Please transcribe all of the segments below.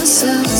myself.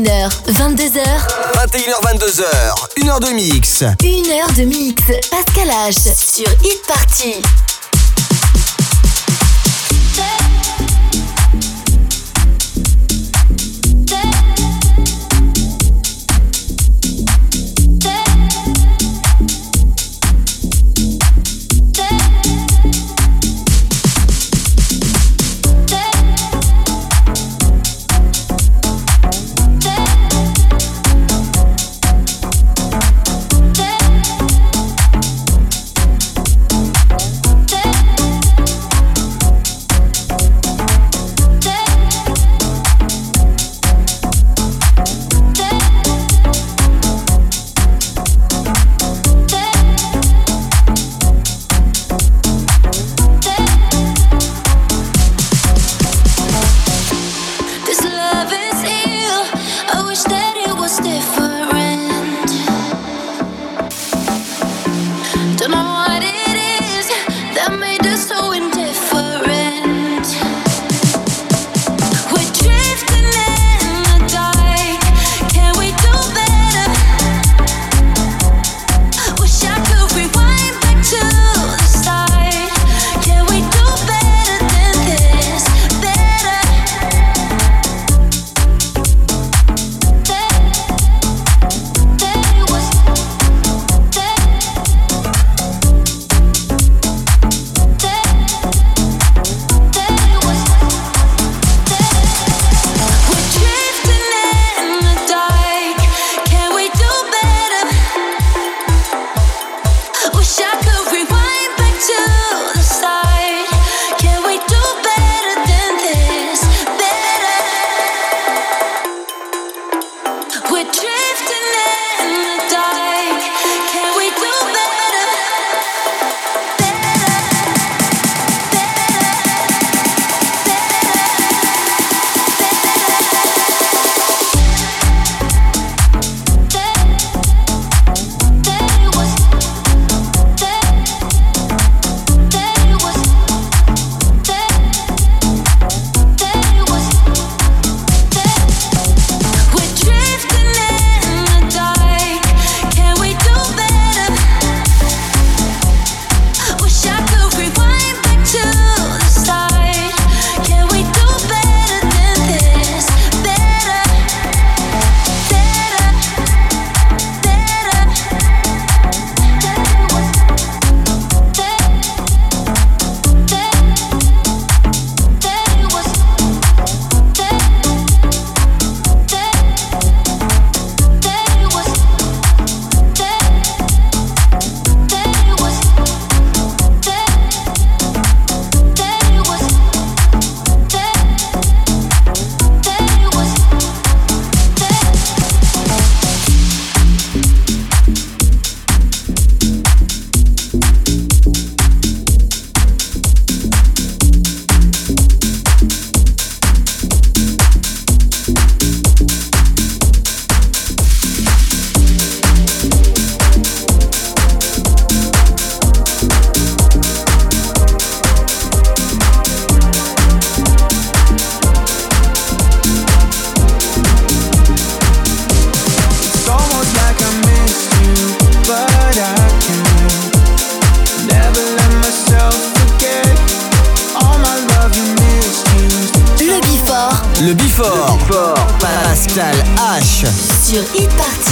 22h. 21h, 22h. Une heure de mix. Une heure de mix. Pascal H. Sur Hit Party. sur e-party.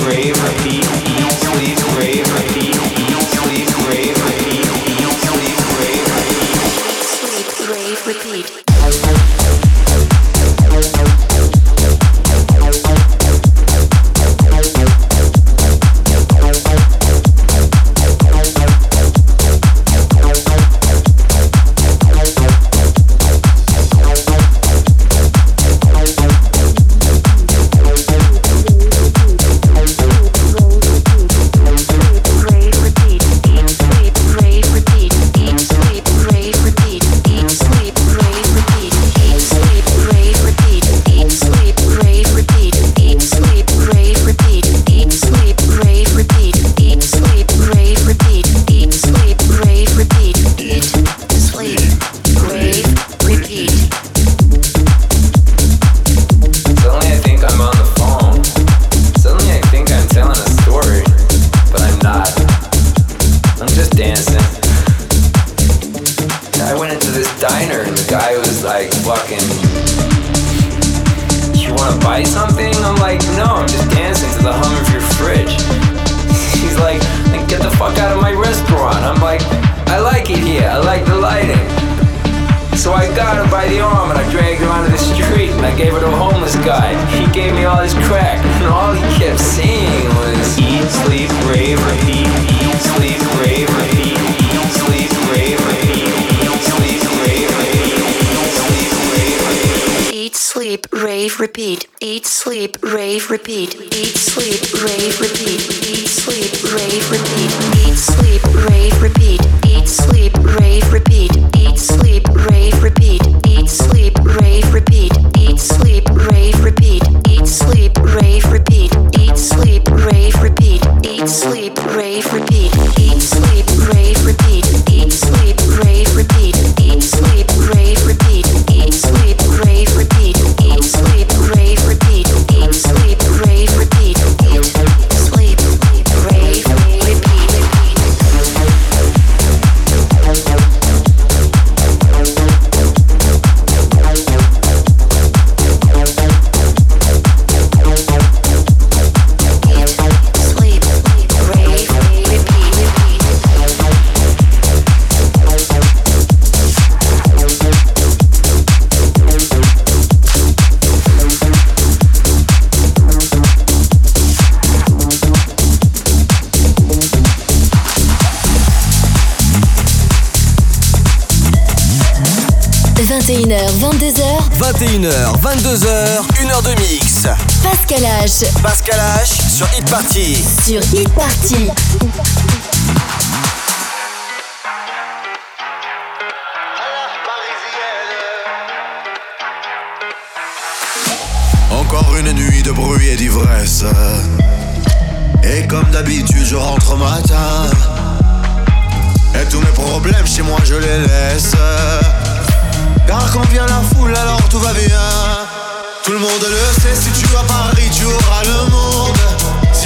Encore une nuit de bruit et d'ivresse. Et comme d'habitude, je rentre matin. Et tous mes problèmes chez moi, je les laisse. Car quand vient la foule, alors tout va bien. Tout le monde le sait, si tu vas à Paris, tu auras le monde.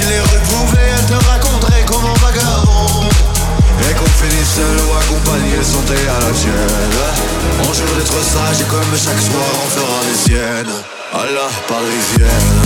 Les rues pouvaient, elles te raconteraient comment vagabond. Et qu'on finisse seul ou accompagné, santé à la tienne. On jure d'être sage et comme chaque soir, on fera les siennes. À la parisienne.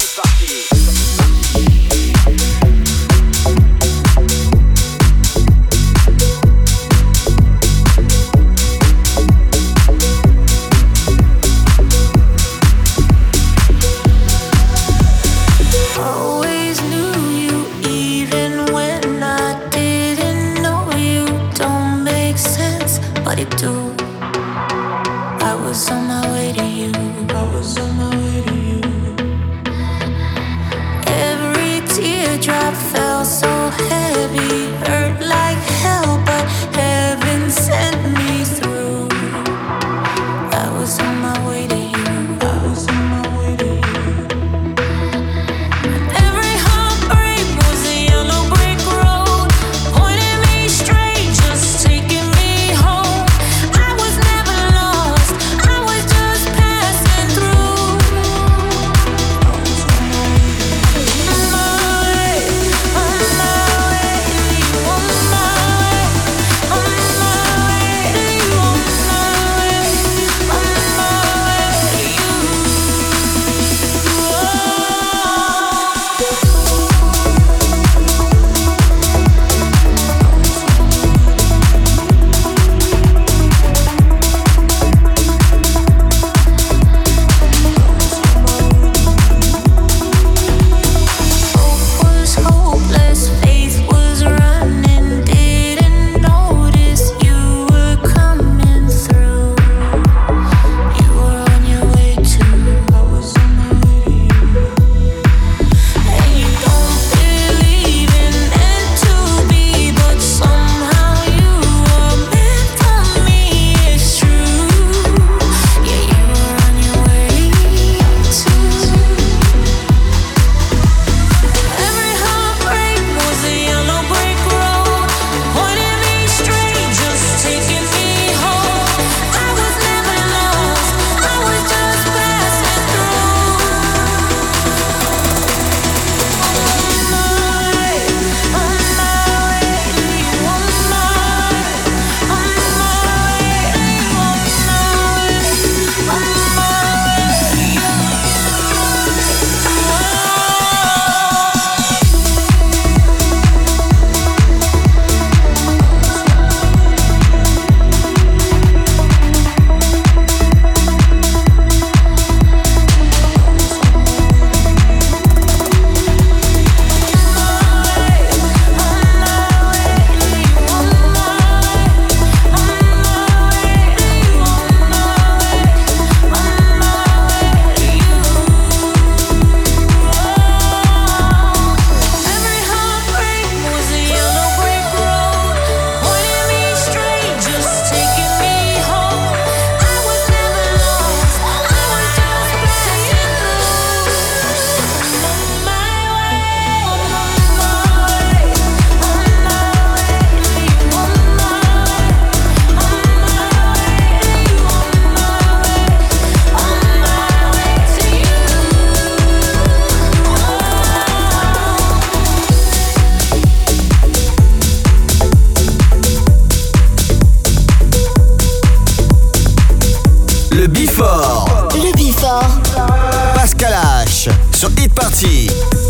Sur Hit Party.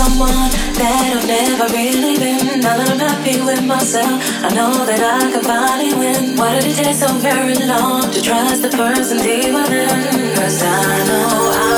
someone that I've never really been. Now that I'm happy with myself, I know that I can finally win. Why did it take so very long to trust the person deeper than? Cause I know I.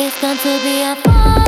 It's going to be a fun.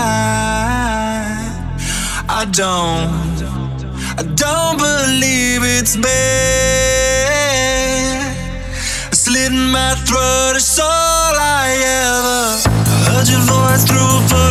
I don't. I don't believe it's bad. I slit my throat, is all I ever. Heard your voice through.